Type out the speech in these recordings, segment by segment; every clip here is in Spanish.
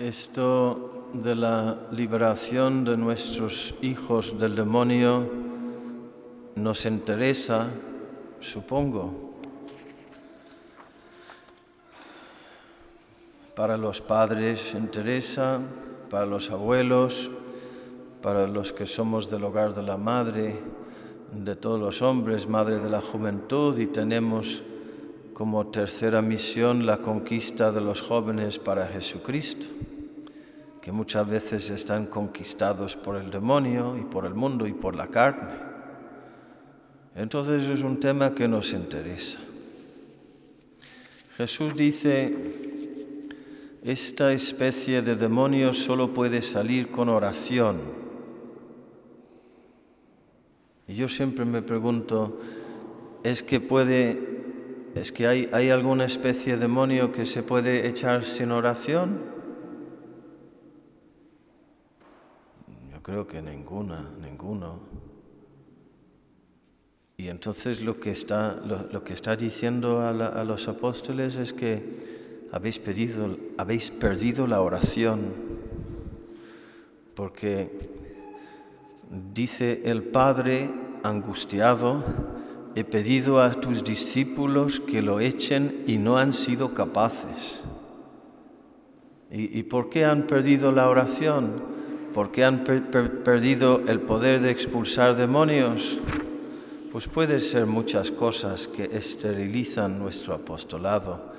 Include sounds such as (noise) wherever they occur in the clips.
Esto de la liberación de nuestros hijos del demonio nos interesa, supongo. Para los padres interesa, para los abuelos, para los que somos del hogar de la madre, de todos los hombres, madre de la juventud, y tenemos como tercera misión la conquista de los jóvenes para Jesucristo, que muchas veces están conquistados por el demonio y por el mundo y por la carne. Entonces es un tema que nos interesa. Jesús dice, esta especie de demonio solo puede salir con oración. Y yo siempre me pregunto, ¿es que puede ¿Es que hay, alguna especie de demonio que se puede echar sin oración? Yo creo que ninguna, ninguno. Y entonces lo que está, diciendo a, los apóstoles es que habéis perdido la oración, porque dice el Padre angustiado, he pedido a tus discípulos que lo echen y no han sido capaces. ¿Y, por qué han perdido la oración? ¿Por qué han perdido el poder de expulsar demonios? Pues puede ser muchas cosas que esterilizan nuestro apostolado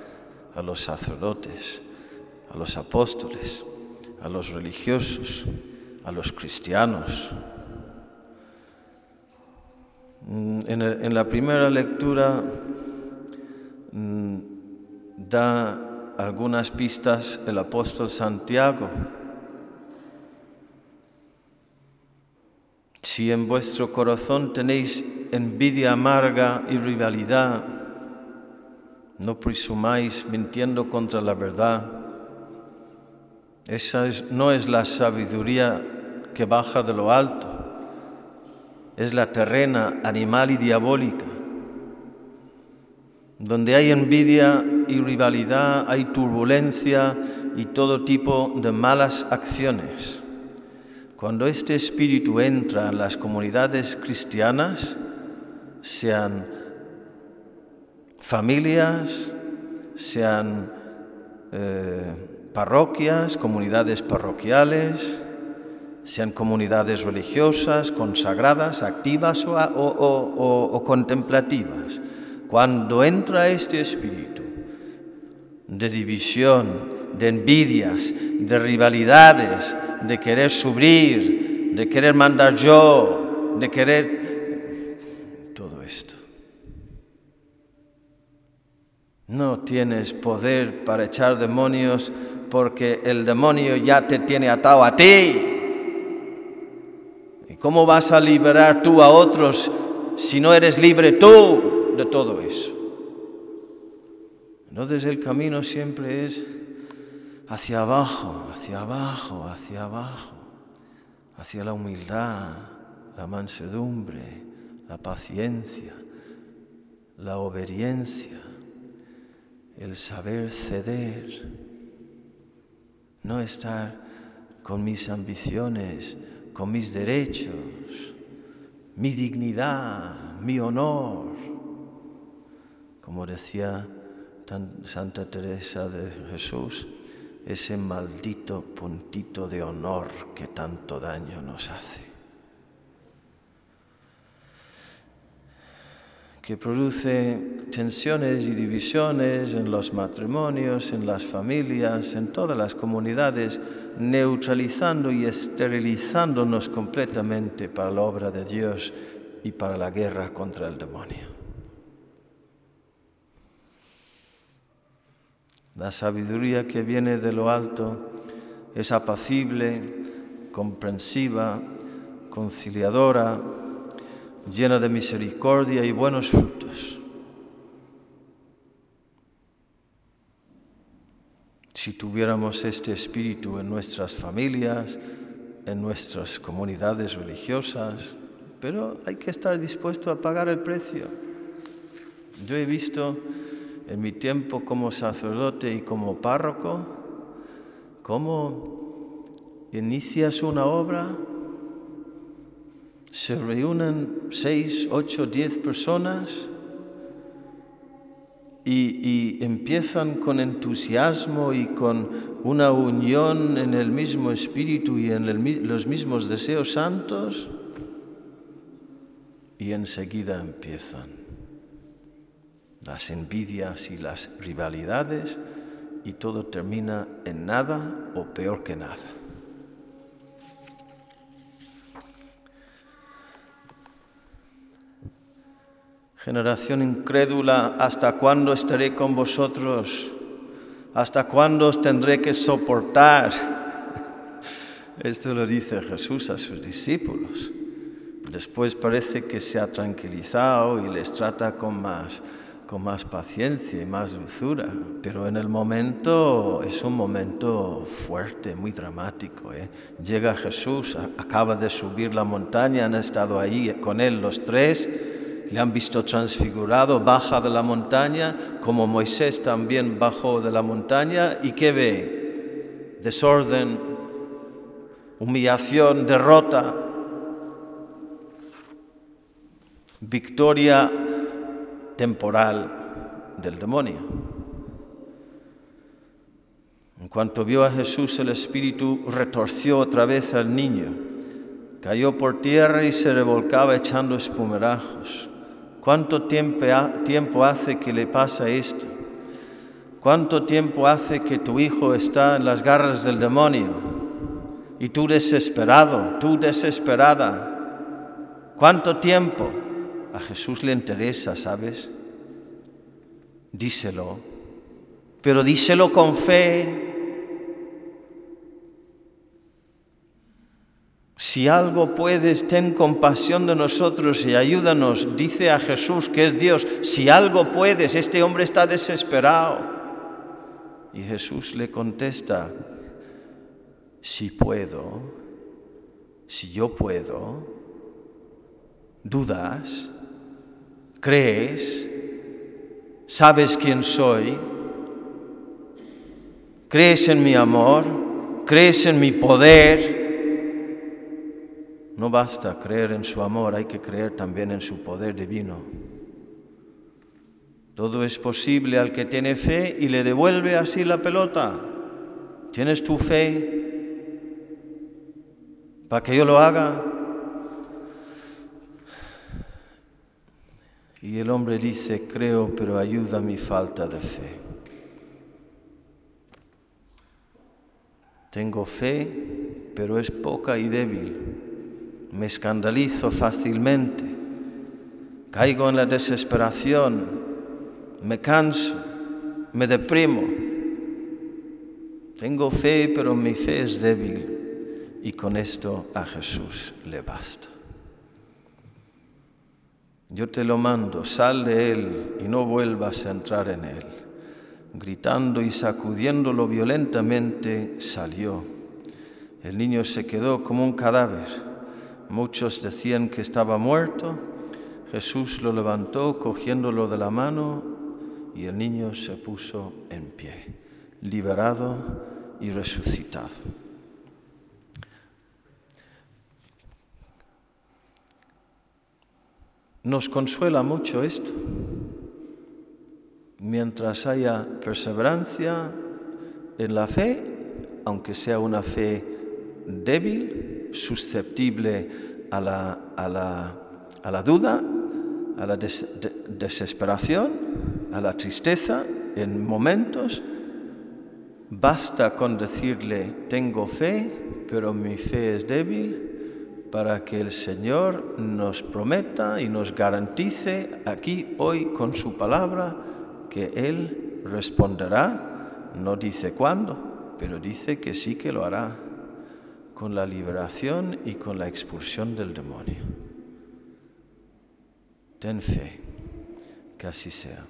a los sacerdotes, a los apóstoles, a los religiosos, a los cristianos, Mm, en, la primera lectura mm, da algunas pistas el apóstol Santiago. Si en vuestro corazón tenéis envidia amarga y rivalidad, no presumáis mintiendo contra la verdad. Esa no es la sabiduría que baja de lo alto es la terrena, animal y diabólica. Donde hay envidia y rivalidad, hay turbulencia y todo tipo de malas acciones. Cuando este espíritu entra en las comunidades cristianas, sean familias, sean eh, parroquias, comunidades parroquiales, sean comunidades religiosas, consagradas, activas o, contemplativas. Cuando entra este espíritu de división, de envidias, de rivalidades, de querer subir, de querer mandar yo, de querer todo esto. No tienes poder para echar demonios porque el demonio ya te tiene atado a ti. ¿Cómo vas a liberar tú a otros si no eres libre tú de todo eso? Entonces el camino siempre es hacia abajo, hacia abajo, hacia abajo, hacia la humildad, la mansedumbre, la paciencia, la obediencia, el saber ceder, no estar con mis ambiciones, con mis derechos, mi dignidad, mi honor. Como decía Santa Teresa de Jesús, ese maldito puntito de honor que tanto daño nos hace. Que produce tensiones y divisiones en los matrimonios, en las familias, en todas las comunidades, neutralizando y esterilizándonos completamente para la obra de Dios y para la guerra contra el demonio. La sabiduría que viene de lo alto es apacible, comprensiva, conciliadora, llena de misericordia y buenos frutos. Si tuviéramos este espíritu en nuestras familias, en nuestras comunidades religiosas, pero hay que estar dispuesto a pagar el precio. Yo he visto en mi tiempo como sacerdote y como párroco ¿Cómo inicias una obra? Se reúnen seis, ocho, diez personas y, empiezan con entusiasmo y con una unión en el mismo espíritu y en los mismos deseos santos y enseguida empiezan las envidias y las rivalidades y todo termina en nada o peor que nada. Generación incrédula, ¿hasta cuándo estaré con vosotros? ¿Hasta cuándo os tendré que soportar? (laughs) Esto lo dice Jesús a sus discípulos. Después parece que se ha tranquilizado y les trata con más, con más paciencia y más dulzura, pero en el momento es un momento fuerte, muy dramático. ¿eh? Llega Jesús, acaba de subir la montaña, han estado ahí con él los tres le han visto transfigurado, baja de la montaña, como Moisés también bajó de la montaña, ¿y qué ve? Desorden, humillación, derrota, victoria temporal del demonio. En cuanto vio a Jesús, el Espíritu retorció otra vez al niño, cayó por tierra y se revolcaba echando espumerajos. ¿Cuánto tiempo hace que le pasa esto? ¿Cuánto tiempo hace que tu hijo está en las garras del demonio? Y tú desesperado, tú desesperada. ¿Cuánto tiempo? A Jesús le interesa, ¿sabes? Díselo. Pero díselo con fe, Si algo puedes, ten compasión de nosotros y ayúdanos. Dice a Jesús que es Dios. Si algo puedes, este hombre está desesperado. Y Jesús le contesta, si puedo, si yo puedo, dudas, crees, sabes quién soy, crees en mi amor, crees en mi poder no basta creer en su amor, hay que creer también en su poder divino. Todo es posible al que tiene fe y le devuelve así la pelota. ¿Tienes tu fe para que yo lo haga? Y el hombre dice, creo, pero ayuda mi falta de fe. Tengo fe, pero es poca y débil me escandalizo fácilmente, caigo en la desesperación, me canso, me deprimo. Tengo fe, pero mi fe es débil y con esto a Jesús le basta. Yo te lo mando, sal de él y no vuelvas a entrar en él. Gritando y sacudiéndolo violentamente, salió. El niño se quedó como un cadáver Muchos decían que estaba muerto. Jesús lo levantó cogiéndolo de la mano y el niño se puso en pie, liberado y resucitado. Nos consuela mucho esto. Mientras haya perseverancia en la fe, aunque sea una fe débil, susceptible a la, a la, a la duda, a la desesperación, a la tristeza en momentos. Basta con decirle, tengo fe, pero mi fe es débil, para que el Señor nos prometa y nos garantice aquí hoy con su palabra que Él responderá, no dice cuándo, pero dice que sí que lo hará con la liberación y con la expulsión del demonio. Ten fe, que así sea.